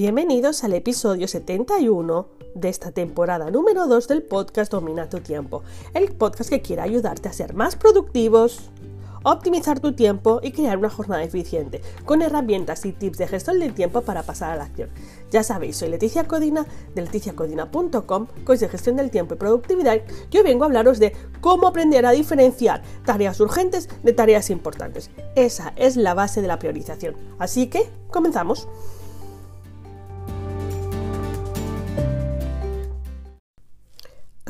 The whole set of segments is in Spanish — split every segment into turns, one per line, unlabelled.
Bienvenidos al episodio 71 de esta temporada número 2 del podcast Domina tu tiempo, el podcast que quiere ayudarte a ser más productivos, optimizar tu tiempo y crear una jornada eficiente, con herramientas y tips de gestión del tiempo para pasar a la acción. Ya sabéis, soy Leticia Codina de leticiacodina.com, coach de gestión del tiempo y productividad. Yo vengo a hablaros de cómo aprender a diferenciar tareas urgentes de tareas importantes. Esa es la base de la priorización. Así que, comenzamos.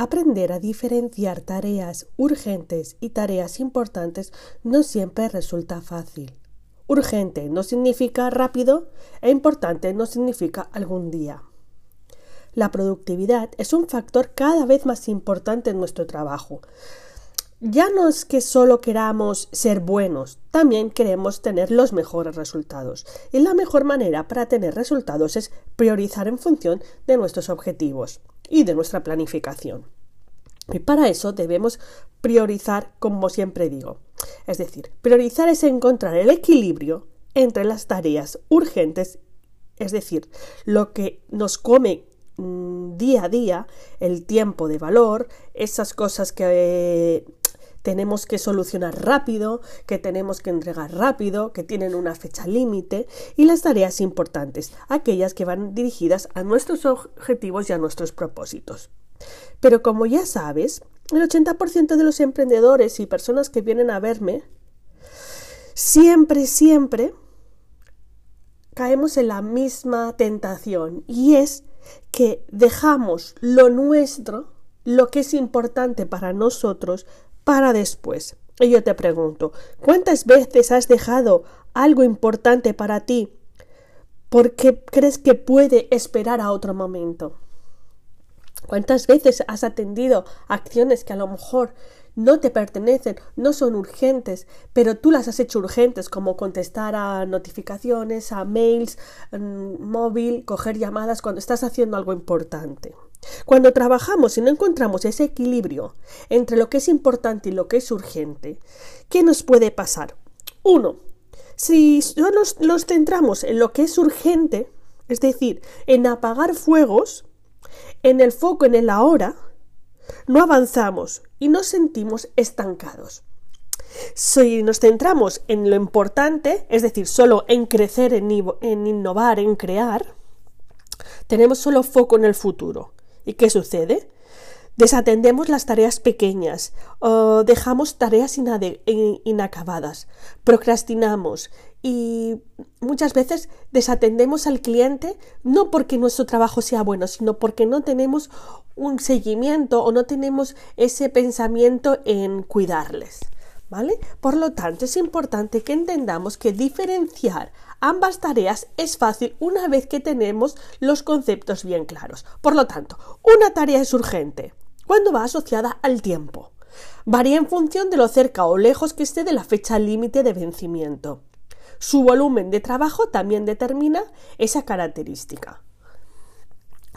Aprender a diferenciar tareas urgentes y tareas importantes no siempre resulta fácil. Urgente no significa rápido e importante no significa algún día. La productividad es un factor cada vez más importante en nuestro trabajo. Ya no es que solo queramos ser buenos, también queremos tener los mejores resultados. Y la mejor manera para tener resultados es priorizar en función de nuestros objetivos y de nuestra planificación. Y para eso debemos priorizar, como siempre digo. Es decir, priorizar es encontrar el equilibrio entre las tareas urgentes, es decir, lo que nos come mm, día a día, el tiempo de valor, esas cosas que tenemos que solucionar rápido, que tenemos que entregar rápido, que tienen una fecha límite, y las tareas importantes, aquellas que van dirigidas a nuestros objetivos y a nuestros propósitos. Pero como ya sabes, el 80% de los emprendedores y personas que vienen a verme, siempre, siempre caemos en la misma tentación y es que dejamos lo nuestro, lo que es importante para nosotros, para después. Y yo te pregunto, ¿cuántas veces has dejado algo importante para ti porque crees que puede esperar a otro momento? ¿Cuántas veces has atendido acciones que a lo mejor no te pertenecen, no son urgentes, pero tú las has hecho urgentes, como contestar a notificaciones, a mails, móvil, coger llamadas cuando estás haciendo algo importante? Cuando trabajamos y no encontramos ese equilibrio entre lo que es importante y lo que es urgente, ¿qué nos puede pasar? Uno, si solo nos centramos en lo que es urgente, es decir, en apagar fuegos, en el foco, en el ahora, no avanzamos y nos sentimos estancados. Si nos centramos en lo importante, es decir, solo en crecer, en, innovar, en crear, tenemos solo foco en el futuro. ¿Y qué sucede? Desatendemos las tareas pequeñas, o dejamos tareas inacabadas, procrastinamos y muchas veces desatendemos al cliente no porque nuestro trabajo sea bueno, sino porque no tenemos un seguimiento o no tenemos ese pensamiento en cuidarles. ¿Vale? Por lo tanto, es importante que entendamos que diferenciar ambas tareas es fácil una vez que tenemos los conceptos bien claros. Por lo tanto, una tarea es urgente cuando va asociada al tiempo. Varía en función de lo cerca o lejos que esté de la fecha límite de vencimiento. Su volumen de trabajo también determina esa característica.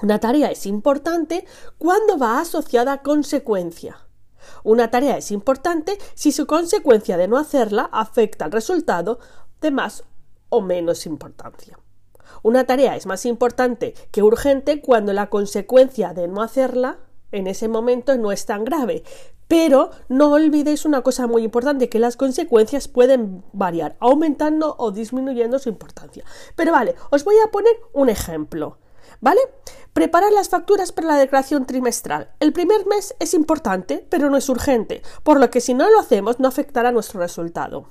Una tarea es importante cuando va asociada a consecuencia. Una tarea es importante si su consecuencia de no hacerla afecta al resultado de más o menos importancia. Una tarea es más importante que urgente cuando la consecuencia de no hacerla en ese momento no es tan grave, pero no olvidéis una cosa muy importante, que las consecuencias pueden variar, aumentando o disminuyendo su importancia. Pero vale, os voy a poner un ejemplo. ¿Vale? Preparar las facturas para la declaración trimestral. El primer mes es importante, pero no es urgente, por lo que si no lo hacemos no afectará nuestro resultado.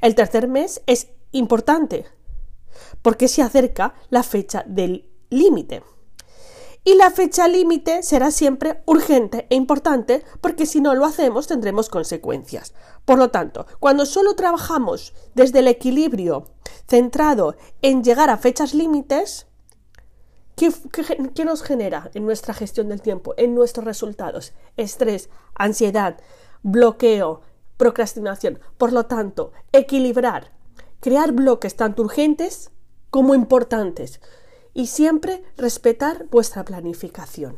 El tercer mes es importante, porque se acerca la fecha del límite. Y la fecha límite será siempre urgente e importante porque si no lo hacemos tendremos consecuencias. Por lo tanto, cuando solo trabajamos desde el equilibrio centrado en llegar a fechas límites, ¿qué, qué nos genera en nuestra gestión del tiempo, en nuestros resultados? Estrés, ansiedad, bloqueo, procrastinación. Por lo tanto, equilibrar, crear bloques tanto urgentes como importantes y siempre respetar vuestra planificación.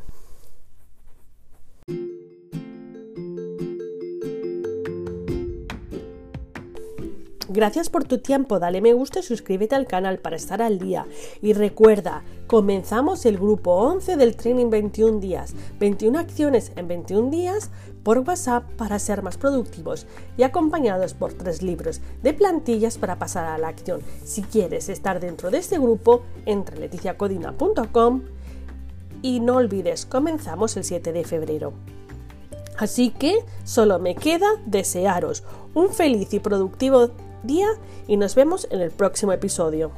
Gracias por tu tiempo, dale me gusta y suscríbete al canal para estar al día. Y recuerda, comenzamos el grupo 11 del Training 21 días, 21 acciones en 21 días por WhatsApp para ser más productivos y acompañados por tres libros de plantillas para pasar a la acción. Si quieres estar dentro de este grupo, entra leticiacodina.com y no olvides, comenzamos el 7 de febrero. Así que solo me queda desearos un feliz y productivo día y nos vemos en el próximo episodio.